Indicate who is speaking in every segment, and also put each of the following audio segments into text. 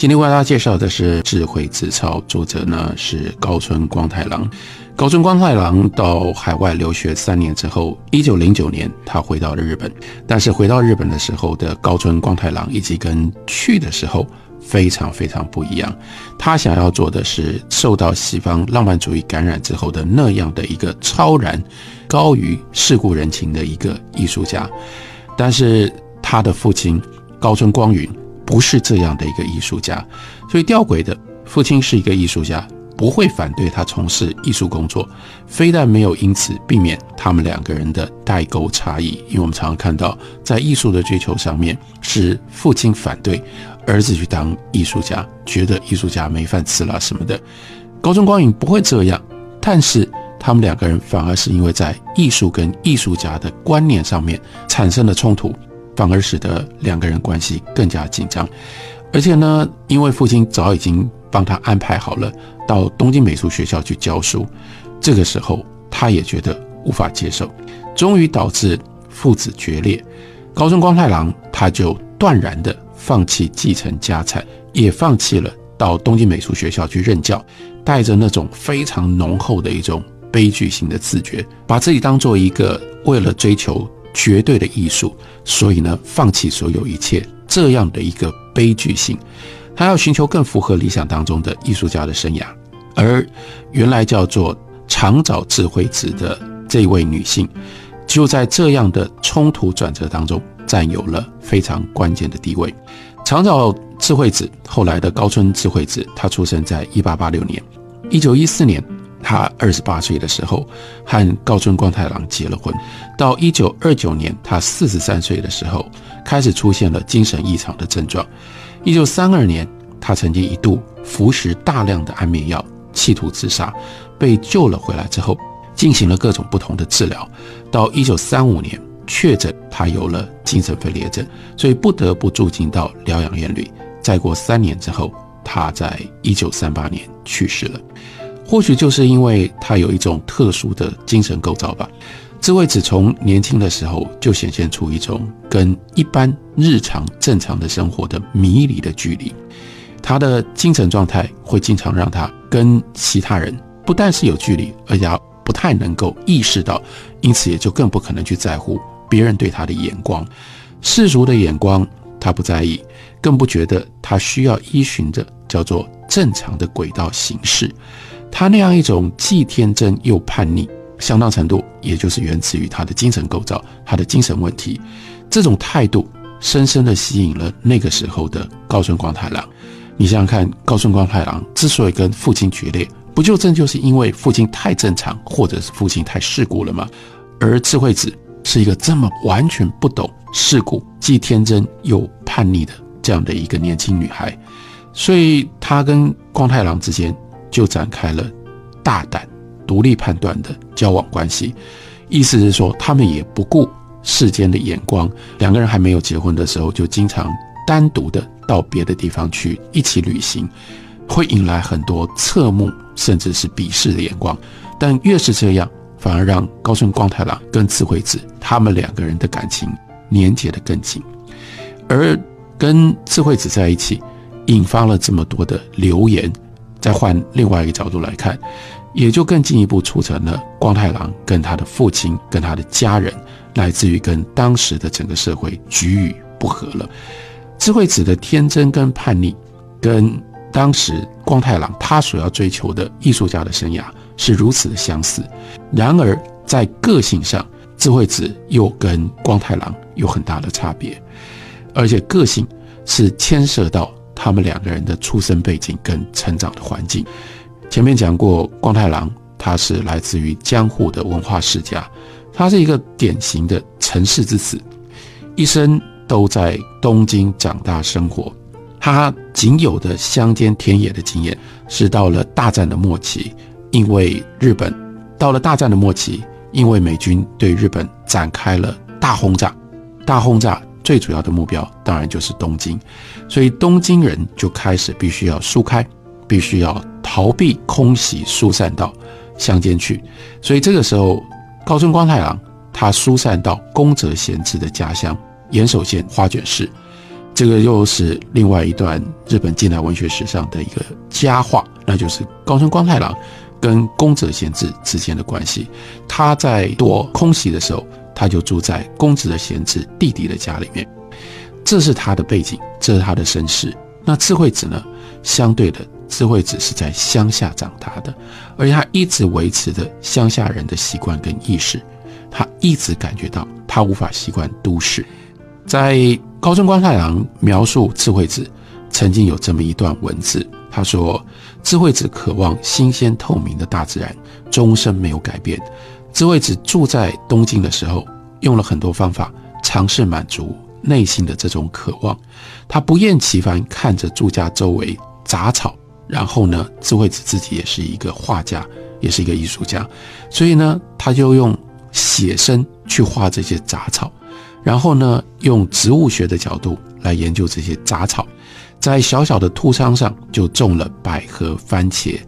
Speaker 1: 今天为大家介绍的是《智慧之钞》，作者呢是高村光太郎。高村光太郎到海外留学三年之后，一九零九年他回到了日本。但是回到日本的时候的高村光太郎，以及跟去的时候非常非常不一样。他想要做的是受到西方浪漫主义感染之后的那样的一个超然、高于世故人情的一个艺术家。但是他的父亲高村光允。不是这样的一个艺术家，所以吊诡的父亲是一个艺术家，不会反对他从事艺术工作，非但没有因此避免他们两个人的代沟差异，因为我们常常看到在艺术的追求上面，是父亲反对儿子去当艺术家，觉得艺术家没饭吃了什么的。高中光影不会这样，但是他们两个人反而是因为在艺术跟艺术家的观念上面产生了冲突。反而使得两个人关系更加紧张，而且呢，因为父亲早已经帮他安排好了到东京美术学校去教书，这个时候他也觉得无法接受，终于导致父子决裂。高中光太郎他就断然的放弃继承家产，也放弃了到东京美术学校去任教，带着那种非常浓厚的一种悲剧性的自觉，把自己当做一个为了追求。绝对的艺术，所以呢，放弃所有一切这样的一个悲剧性，他要寻求更符合理想当中的艺术家的生涯。而原来叫做长沼智慧子的这位女性，就在这样的冲突转折当中，占有了非常关键的地位。长沼智慧子后来的高村智慧子，她出生在一八八六年，一九一四年。他二十八岁的时候，和高村光太郎结了婚。到一九二九年，他四十三岁的时候，开始出现了精神异常的症状。一九三二年，他曾经一度服食大量的安眠药，企图自杀，被救了回来之后，进行了各种不同的治疗。到一九三五年，确诊他有了精神分裂症，所以不得不住进到疗养院里。再过三年之后，他在一九三八年去世了。或许就是因为他有一种特殊的精神构造吧，智慧子从年轻的时候就显现出一种跟一般日常正常的生活的迷离的距离，他的精神状态会经常让他跟其他人不但是有距离，而且不太能够意识到，因此也就更不可能去在乎别人对他的眼光，世俗的眼光他不在意，更不觉得他需要依循着叫做正常的轨道行事。他那样一种既天真又叛逆，相当程度也就是源自于他的精神构造，他的精神问题。这种态度深深地吸引了那个时候的高村光太郎。你想想看，高村光太郎之所以跟父亲决裂，不就正就是因为父亲太正常，或者是父亲太世故了吗？而智慧子是一个这么完全不懂世故、既天真又叛逆的这样的一个年轻女孩，所以她跟光太郎之间。就展开了大胆、独立判断的交往关系，意思是说，他们也不顾世间的眼光。两个人还没有结婚的时候，就经常单独的到别的地方去一起旅行，会引来很多侧目甚至是鄙视的眼光。但越是这样，反而让高村光太郎跟智慧子他们两个人的感情粘结得更紧，而跟智慧子在一起，引发了这么多的流言。再换另外一个角度来看，也就更进一步促成了光太郎跟他的父亲、跟他的家人，乃至于跟当时的整个社会局域不和了。智慧子的天真跟叛逆，跟当时光太郎他所要追求的艺术家的生涯是如此的相似。然而在个性上，智慧子又跟光太郎有很大的差别，而且个性是牵涉到。他们两个人的出生背景跟成长的环境，前面讲过，光太郎他是来自于江户的文化世家，他是一个典型的城市之子，一生都在东京长大生活。他仅有的乡间田野的经验，是到了大战的末期，因为日本到了大战的末期，因为美军对日本展开了大轰炸，大轰炸最主要的目标当然就是东京，所以东京人就开始必须要疏开，必须要逃避空袭，疏散到乡间去。所以这个时候，高村光太郎他疏散到宫泽贤治的家乡岩手县花卷市。这个又是另外一段日本近代文学史上的一个佳话，那就是高村光太郎跟宫泽贤治之间的关系。他在躲空袭的时候，他就住在公子的贤治弟弟的家里面，这是他的背景，这是他的身世。那智慧子呢？相对的，智慧子是在乡下长大的，而且他一直维持着乡下人的习惯跟意识，他一直感觉到他无法习惯都市，在。高村光太郎描述智慧子曾经有这么一段文字，他说：“智慧子渴望新鲜透明的大自然，终身没有改变。智慧子住在东京的时候，用了很多方法尝试满足内心的这种渴望。他不厌其烦看着住家周围杂草，然后呢，智慧子自己也是一个画家，也是一个艺术家，所以呢，他就用写生去画这些杂草。”然后呢，用植物学的角度来研究这些杂草，在小小的兔仓上就种了百合、番茄。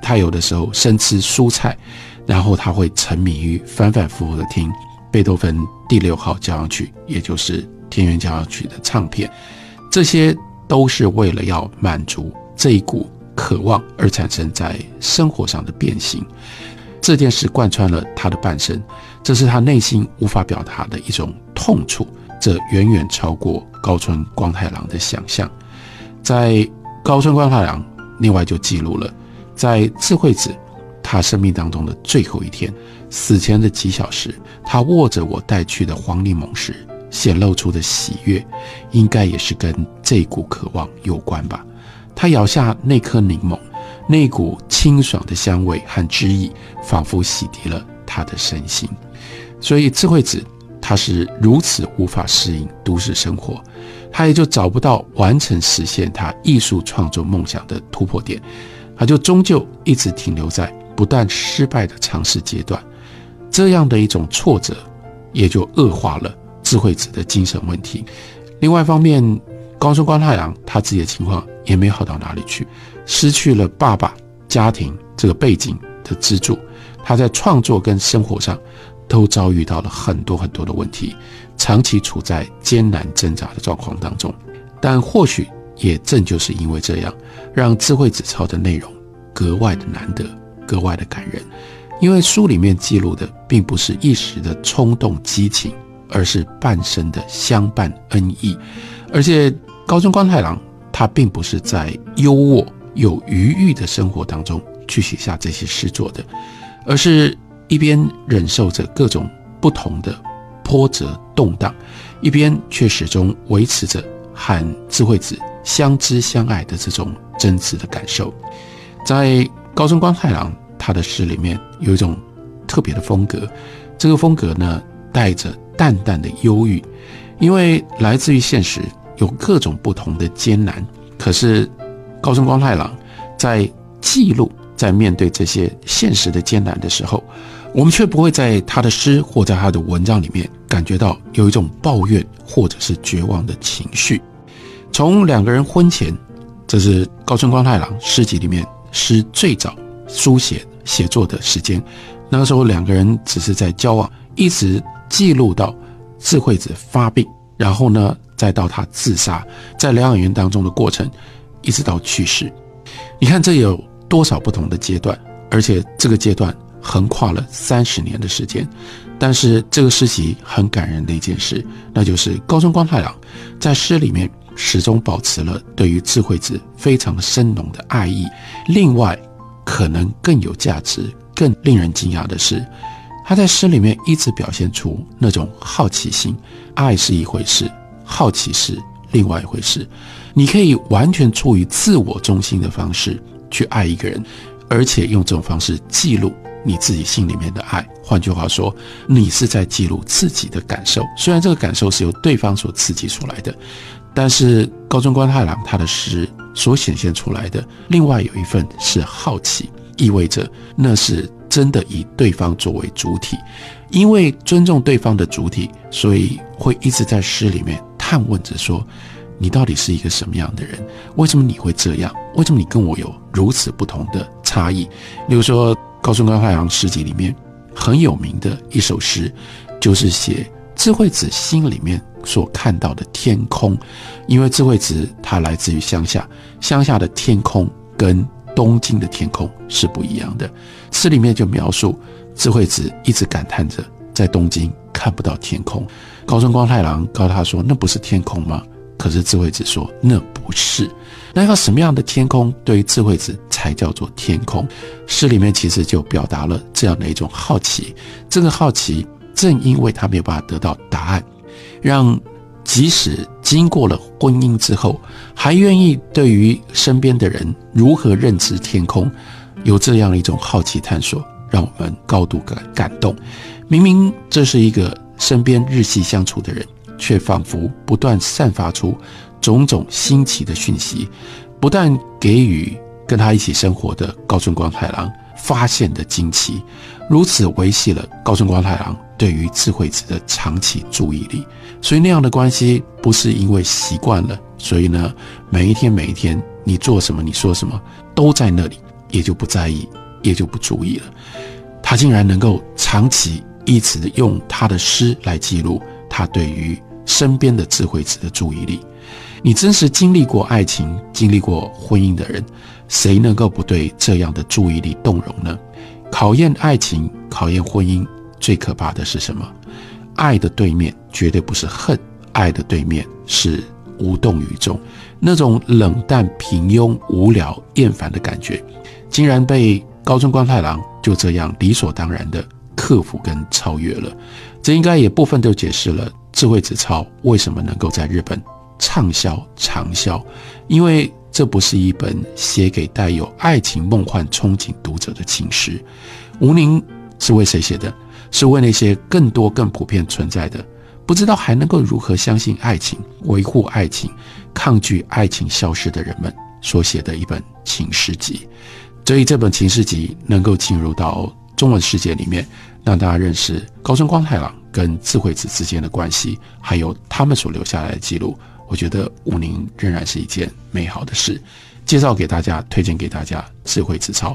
Speaker 1: 他有的时候生吃蔬菜，然后他会沉迷于反反复复的听贝多芬第六号交响曲，也就是田园交响曲的唱片。这些都是为了要满足这一股渴望而产生在生活上的变形。这件事贯穿了他的半生，这是他内心无法表达的一种。痛处，这远远超过高村光太郎的想象。在高村光太郎另外就记录了，在智慧子他生命当中的最后一天，死前的几小时，他握着我带去的黄柠檬时显露出的喜悦，应该也是跟这股渴望有关吧。他咬下那颗柠檬，那股清爽的香味和汁液，仿佛洗涤了他的身心。所以智慧子。他是如此无法适应都市生活，他也就找不到完成实现他艺术创作梦想的突破点，他就终究一直停留在不断失败的尝试阶段。这样的一种挫折，也就恶化了智慧子的精神问题。另外一方面，高村光太郎他自己的情况也没好到哪里去，失去了爸爸家庭这个背景的支柱，他在创作跟生活上。都遭遇到了很多很多的问题，长期处在艰难挣扎的状况当中。但或许也正就是因为这样，让智慧子抄的内容格外的难得，格外的感人。因为书里面记录的并不是一时的冲动激情，而是半生的相伴恩义。而且高中光太郎他并不是在优渥有余裕的生活当中去写下这些诗作的，而是。一边忍受着各种不同的波折动荡，一边却始终维持着和智慧子相知相爱的这种真挚的感受。在高中光太郎他的诗里面有一种特别的风格，这个风格呢带着淡淡的忧郁，因为来自于现实有各种不同的艰难。可是高中光太郎在记录。在面对这些现实的艰难的时候，我们却不会在他的诗或在他的文章里面感觉到有一种抱怨或者是绝望的情绪。从两个人婚前，这是高村光太郎诗集里面诗最早书写写作的时间。那个时候两个人只是在交往，一直记录到智慧子发病，然后呢，再到他自杀，在疗养院当中的过程，一直到去世。你看这有。多少不同的阶段，而且这个阶段横跨了三十年的时间。但是这个诗集很感人的一件事，那就是高中光太郎在诗里面始终保持了对于智慧子非常深浓的爱意。另外，可能更有价值、更令人惊讶的是，他在诗里面一直表现出那种好奇心。爱是一回事，好奇是另外一回事。你可以完全出于自我中心的方式。去爱一个人，而且用这种方式记录你自己心里面的爱。换句话说，你是在记录自己的感受。虽然这个感受是由对方所刺激出来的，但是高中官太郎他的诗所显现出来的另外有一份是好奇，意味着那是真的以对方作为主体，因为尊重对方的主体，所以会一直在诗里面探问着说：你到底是一个什么样的人？为什么你会这样？为什么你跟我有如此不同的差异？例如说高村光太郎诗集里面很有名的一首诗，就是写智慧子心里面所看到的天空，因为智慧子它来自于乡下，乡下的天空跟东京的天空是不一样的。诗里面就描述智慧子一直感叹着在东京看不到天空。高村光太郎告诉他说：“那不是天空吗？”可是智慧子说：“那不是。”那要什么样的天空对于智慧子才叫做天空？诗里面其实就表达了这样的一种好奇。这个好奇正因为他没有办法得到答案，让即使经过了婚姻之后，还愿意对于身边的人如何认知天空。有这样一种好奇探索，让我们高度感感动。明明这是一个身边日系相处的人，却仿佛不断散发出种种新奇的讯息，不但给予跟他一起生活的高村光太郎发现的惊奇，如此维系了高村光太郎对于智慧子的长期注意力。所以那样的关系不是因为习惯了，所以呢，每一天每一天你做什么，你说什么都在那里。也就不在意，也就不注意了。他竟然能够长期一直用他的诗来记录他对于身边的智慧子的注意力。你真实经历过爱情、经历过婚姻的人，谁能够不对这样的注意力动容呢？考验爱情、考验婚姻，最可怕的是什么？爱的对面绝对不是恨，爱的对面是无动于衷，那种冷淡、平庸、无聊、厌烦的感觉。竟然被高村光太郎就这样理所当然的克服跟超越了，这应该也部分都解释了智慧子抄为什么能够在日本畅销长销，因为这不是一本写给带有爱情梦幻憧憬读者的情诗。吴宁是为谁写的？是为那些更多更普遍存在的，不知道还能够如何相信爱情、维护爱情、抗拒爱情消失的人们所写的一本情诗集。所以这本情诗集能够进入到中文世界里面，让大家认识高村光太郎跟智慧子之间的关系，还有他们所留下来的记录。我觉得武宁仍然是一件美好的事。介绍给大家，推荐给大家智慧子抄。